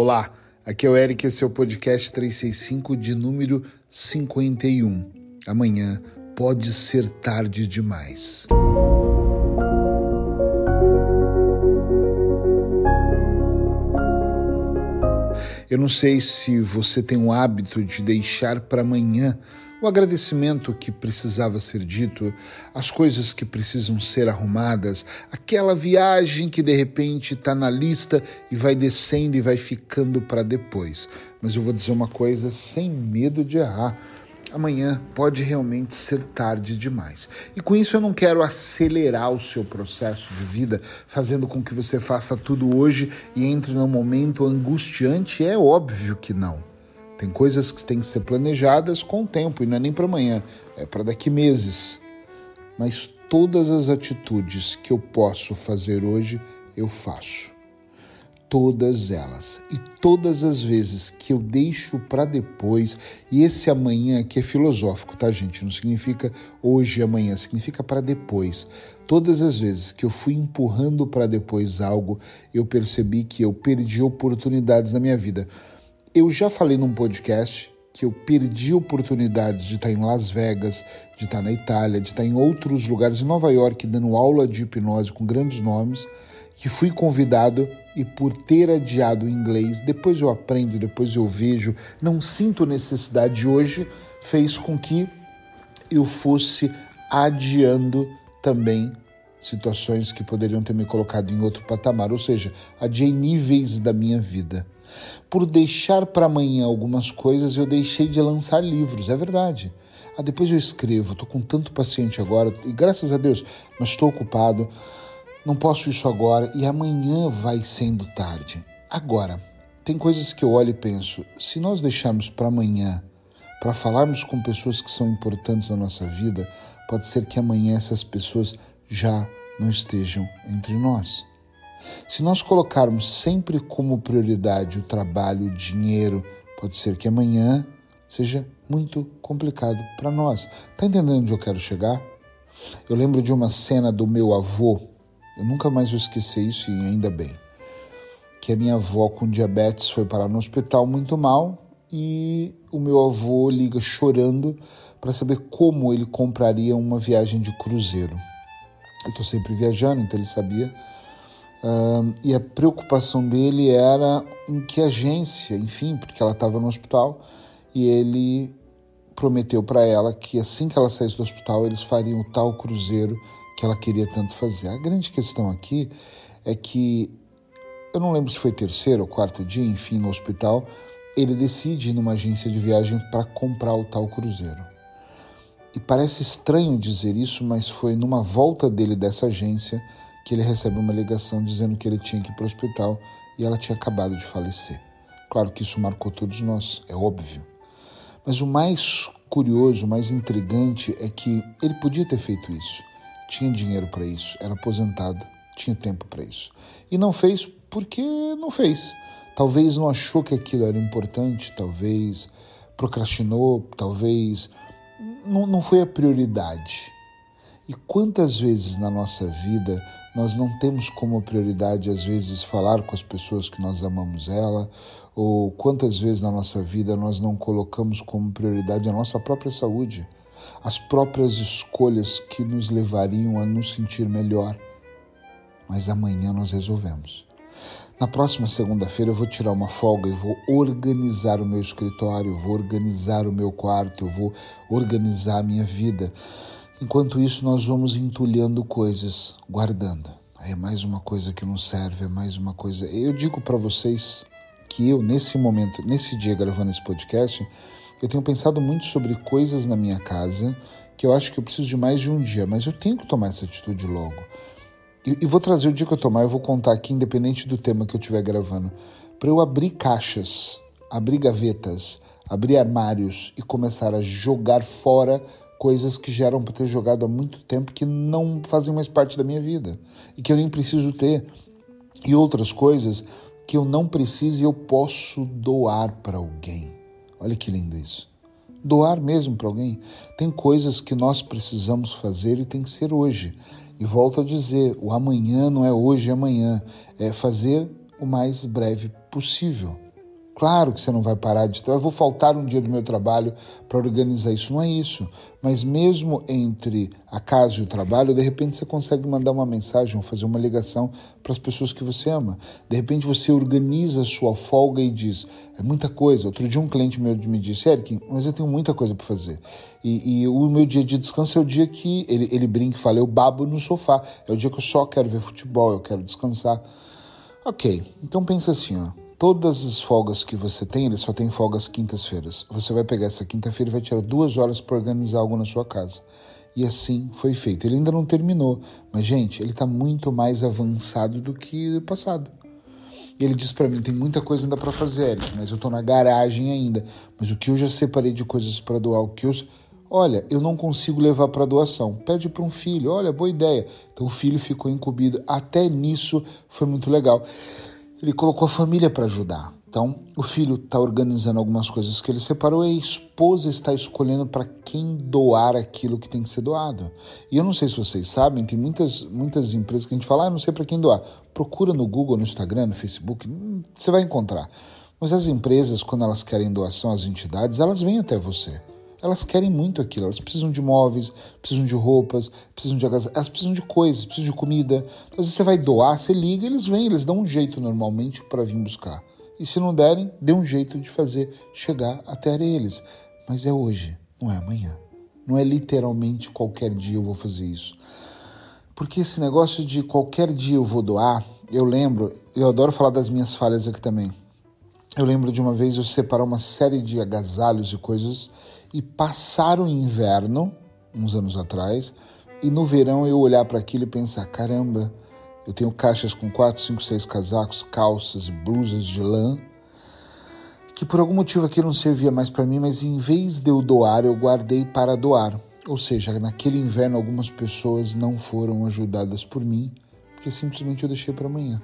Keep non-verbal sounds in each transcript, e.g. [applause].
Olá, aqui é o Eric, esse é o podcast 365 de número 51. Amanhã pode ser tarde demais. Eu não sei se você tem o hábito de deixar para amanhã o agradecimento que precisava ser dito, as coisas que precisam ser arrumadas, aquela viagem que de repente está na lista e vai descendo e vai ficando para depois. Mas eu vou dizer uma coisa sem medo de errar. Amanhã pode realmente ser tarde demais. E com isso eu não quero acelerar o seu processo de vida, fazendo com que você faça tudo hoje e entre num momento angustiante. É óbvio que não. Tem coisas que têm que ser planejadas com o tempo e não é nem para amanhã, é para daqui meses. Mas todas as atitudes que eu posso fazer hoje, eu faço. Todas elas. E todas as vezes que eu deixo para depois, e esse amanhã aqui é filosófico, tá, gente? Não significa hoje e amanhã, significa para depois. Todas as vezes que eu fui empurrando para depois algo, eu percebi que eu perdi oportunidades na minha vida eu já falei num podcast que eu perdi oportunidades de estar em Las Vegas, de estar na Itália, de estar em outros lugares, em Nova York, dando aula de hipnose com grandes nomes, que fui convidado e por ter adiado o inglês, depois eu aprendo, depois eu vejo, não sinto necessidade hoje, fez com que eu fosse adiando também situações que poderiam ter me colocado em outro patamar, ou seja, adiei níveis da minha vida. Por deixar para amanhã algumas coisas, eu deixei de lançar livros, é verdade. Ah, depois eu escrevo, estou com tanto paciente agora, e graças a Deus, mas estou ocupado, não posso isso agora, e amanhã vai sendo tarde. Agora, tem coisas que eu olho e penso, se nós deixarmos para amanhã, para falarmos com pessoas que são importantes na nossa vida, pode ser que amanhã essas pessoas já não estejam entre nós. Se nós colocarmos sempre como prioridade o trabalho, o dinheiro, pode ser que amanhã seja muito complicado para nós. Tá entendendo onde eu quero chegar? Eu lembro de uma cena do meu avô, eu nunca mais vou esquecer isso e ainda bem. Que a minha avó com diabetes foi parar no hospital muito mal e o meu avô liga chorando para saber como ele compraria uma viagem de cruzeiro. Eu estou sempre viajando, então ele sabia Uh, e a preocupação dele era em que agência, enfim, porque ela estava no hospital e ele prometeu para ela que assim que ela saísse do hospital eles fariam o tal cruzeiro que ela queria tanto fazer. A grande questão aqui é que eu não lembro se foi terceiro ou quarto dia, enfim, no hospital, ele decide ir numa agência de viagem para comprar o tal cruzeiro. E parece estranho dizer isso, mas foi numa volta dele dessa agência que ele recebe uma ligação dizendo que ele tinha que ir para o hospital e ela tinha acabado de falecer. Claro que isso marcou todos nós, é óbvio. Mas o mais curioso, o mais intrigante é que ele podia ter feito isso. Tinha dinheiro para isso, era aposentado, tinha tempo para isso. E não fez porque não fez. Talvez não achou que aquilo era importante, talvez procrastinou, talvez não, não foi a prioridade. E quantas vezes na nossa vida nós não temos como prioridade, às vezes, falar com as pessoas que nós amamos ela, ou quantas vezes na nossa vida nós não colocamos como prioridade a nossa própria saúde, as próprias escolhas que nos levariam a nos sentir melhor. Mas amanhã nós resolvemos. Na próxima segunda-feira eu vou tirar uma folga e vou organizar o meu escritório, vou organizar o meu quarto, eu vou organizar a minha vida. Enquanto isso, nós vamos entulhando coisas, guardando. É mais uma coisa que não serve, é mais uma coisa. Eu digo para vocês que eu, nesse momento, nesse dia gravando esse podcast, eu tenho pensado muito sobre coisas na minha casa que eu acho que eu preciso de mais de um dia, mas eu tenho que tomar essa atitude logo. E, e vou trazer o dia que eu tomar, eu vou contar aqui, independente do tema que eu estiver gravando, para eu abrir caixas, abrir gavetas, abrir armários e começar a jogar fora coisas que já eram para ter jogado há muito tempo que não fazem mais parte da minha vida e que eu nem preciso ter e outras coisas que eu não preciso e eu posso doar para alguém. Olha que lindo isso. Doar mesmo para alguém. Tem coisas que nós precisamos fazer e tem que ser hoje. E volto a dizer, o amanhã não é hoje e amanhã, é fazer o mais breve possível. Claro que você não vai parar de trabalhar. Eu vou faltar um dia do meu trabalho para organizar isso. Não é isso. Mas mesmo entre a casa e o trabalho, de repente você consegue mandar uma mensagem ou fazer uma ligação para as pessoas que você ama. De repente você organiza a sua folga e diz: é muita coisa. Outro dia um cliente meu me disse: Eric, mas eu tenho muita coisa para fazer. E, e, o meu dia de descanso é o dia que ele, ele brinca e fala: eu babo no sofá. É o dia que eu só quero ver futebol, eu quero descansar. Ok, então pensa assim, ó. Todas as folgas que você tem, ele só tem folgas quintas-feiras. Você vai pegar essa quinta-feira e vai tirar duas horas para organizar algo na sua casa. E assim foi feito. Ele ainda não terminou, mas gente, ele está muito mais avançado do que o passado. Ele diz para mim: tem muita coisa ainda para fazer, Eric, mas eu estou na garagem ainda. Mas o que eu já separei de coisas para doar, o que eu. Olha, eu não consigo levar para doação. Pede para um filho. Olha, boa ideia. Então o filho ficou incumbido. Até nisso foi muito legal ele colocou a família para ajudar. Então, o filho está organizando algumas coisas que ele separou e a esposa está escolhendo para quem doar aquilo que tem que ser doado. E eu não sei se vocês sabem, tem muitas, muitas empresas que a gente fala, ah, não sei para quem doar. Procura no Google, no Instagram, no Facebook, você vai encontrar. Mas as empresas, quando elas querem doação às entidades, elas vêm até você. Elas querem muito aquilo, elas precisam de móveis, precisam de roupas, precisam de elas precisam de coisas, precisam de comida. Então, você vai doar, você liga, eles vêm, eles dão um jeito normalmente para vir buscar. E se não derem, dê um jeito de fazer chegar até eles. Mas é hoje, não é amanhã. Não é literalmente qualquer dia eu vou fazer isso. Porque esse negócio de qualquer dia eu vou doar, eu lembro, eu adoro falar das minhas falhas aqui também. Eu lembro de uma vez eu separar uma série de agasalhos e coisas e passar o inverno, uns anos atrás, e no verão eu olhar para aquilo e pensar: caramba, eu tenho caixas com quatro, cinco, seis casacos, calças, blusas de lã, que por algum motivo aquilo não servia mais para mim, mas em vez de eu doar, eu guardei para doar. Ou seja, naquele inverno algumas pessoas não foram ajudadas por mim, porque simplesmente eu deixei para amanhã.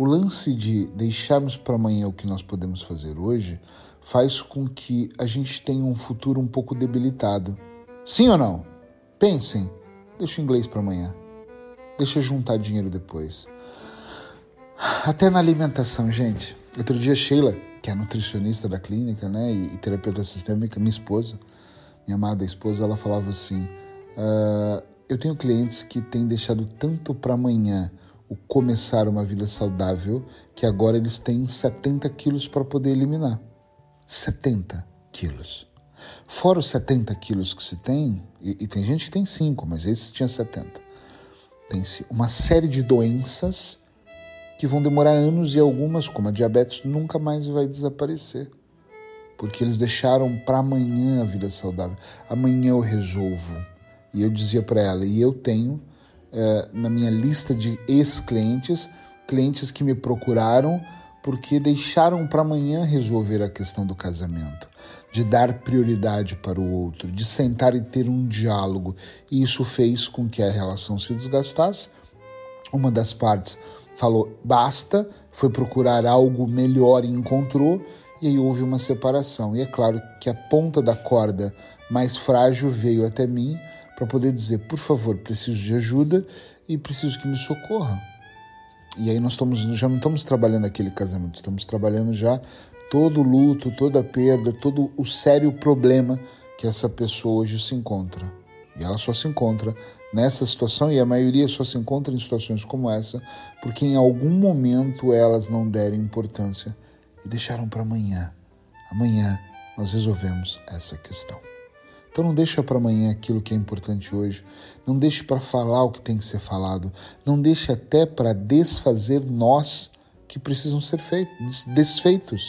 O lance de deixarmos para amanhã o que nós podemos fazer hoje faz com que a gente tenha um futuro um pouco debilitado. Sim ou não? Pensem. Deixa o inglês para amanhã. Deixa juntar dinheiro depois. Até na alimentação, gente. Outro dia, Sheila, que é nutricionista da clínica, né, e terapeuta sistêmica, minha esposa, minha amada esposa, ela falava assim: uh, eu tenho clientes que têm deixado tanto para amanhã o começar uma vida saudável que agora eles têm 70 quilos para poder eliminar. 70 quilos. Fora os 70 quilos que se tem, e, e tem gente que tem 5, mas esse tinha 70. Tem-se uma série de doenças que vão demorar anos e algumas, como a diabetes, nunca mais vai desaparecer. Porque eles deixaram para amanhã a vida saudável. Amanhã eu resolvo. E eu dizia para ela, e eu tenho é, na minha lista de ex-clientes, clientes que me procuraram porque deixaram para amanhã resolver a questão do casamento, de dar prioridade para o outro, de sentar e ter um diálogo. E isso fez com que a relação se desgastasse. Uma das partes falou basta, foi procurar algo melhor e encontrou, e aí houve uma separação. E é claro que a ponta da corda mais frágil veio até mim para poder dizer, por favor, preciso de ajuda e preciso que me socorra. E aí nós estamos, já não estamos trabalhando aquele casamento, estamos trabalhando já todo o luto, toda a perda, todo o sério problema que essa pessoa hoje se encontra. E ela só se encontra nessa situação, e a maioria só se encontra em situações como essa, porque em algum momento elas não deram importância e deixaram para amanhã. Amanhã nós resolvemos essa questão. Então não deixa para amanhã aquilo que é importante hoje. Não deixe para falar o que tem que ser falado. Não deixe até para desfazer nós que precisam ser feitos, desfeitos.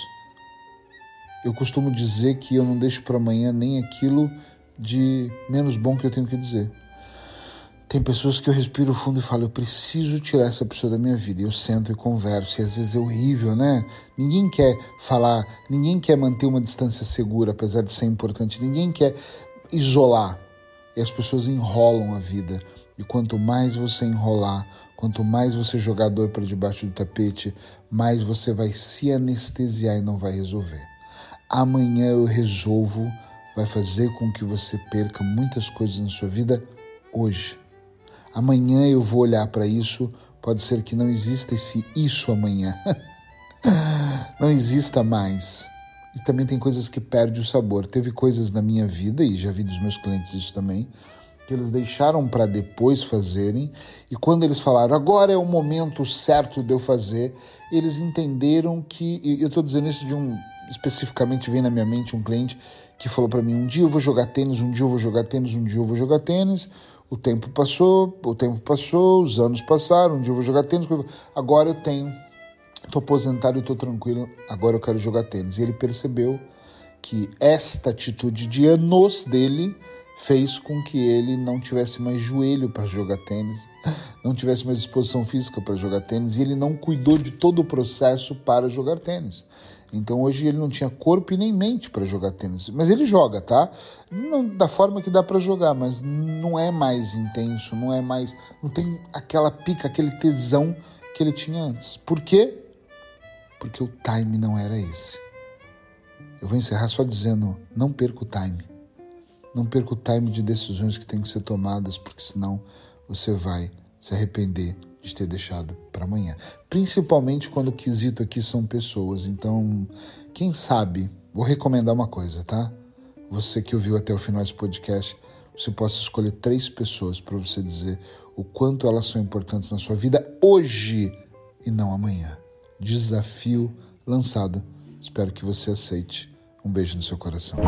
Eu costumo dizer que eu não deixo para amanhã nem aquilo de menos bom que eu tenho que dizer. Tem pessoas que eu respiro fundo e falo, eu preciso tirar essa pessoa da minha vida. E eu sento e converso, e às vezes é horrível, né? Ninguém quer falar, ninguém quer manter uma distância segura, apesar de ser importante. Ninguém quer isolar. E as pessoas enrolam a vida. E quanto mais você enrolar, quanto mais você jogar dor para debaixo do tapete, mais você vai se anestesiar e não vai resolver. Amanhã eu resolvo vai fazer com que você perca muitas coisas na sua vida hoje. Amanhã eu vou olhar para isso, pode ser que não exista esse isso amanhã. [laughs] não exista mais. E também tem coisas que perdem o sabor. Teve coisas na minha vida, e já vi dos meus clientes isso também, que eles deixaram para depois fazerem, e quando eles falaram, agora é o momento certo de eu fazer, eles entenderam que. E eu estou dizendo isso de um. Especificamente vem na minha mente um cliente que falou para mim: um dia eu vou jogar tênis, um dia eu vou jogar tênis, um dia eu vou jogar tênis. O tempo passou, o tempo passou, os anos passaram, um dia eu vou jogar tênis. Agora eu tenho Tô aposentado e tô tranquilo, agora eu quero jogar tênis. E ele percebeu que esta atitude de anos dele fez com que ele não tivesse mais joelho para jogar tênis, [laughs] não tivesse mais disposição física para jogar tênis e ele não cuidou de todo o processo para jogar tênis. Então hoje ele não tinha corpo e nem mente para jogar tênis, mas ele joga, tá? Não da forma que dá para jogar, mas não é mais intenso, não é mais, não tem aquela pica, aquele tesão que ele tinha antes. Por quê? Porque o time não era esse. Eu vou encerrar só dizendo: não perca o time. Não perca o time de decisões que têm que ser tomadas, porque senão você vai se arrepender de ter deixado para amanhã. Principalmente quando o quesito aqui são pessoas. Então, quem sabe, vou recomendar uma coisa, tá? Você que ouviu até o final desse podcast, você possa escolher três pessoas para você dizer o quanto elas são importantes na sua vida hoje e não amanhã desafio lançado. Espero que você aceite. Um beijo no seu coração.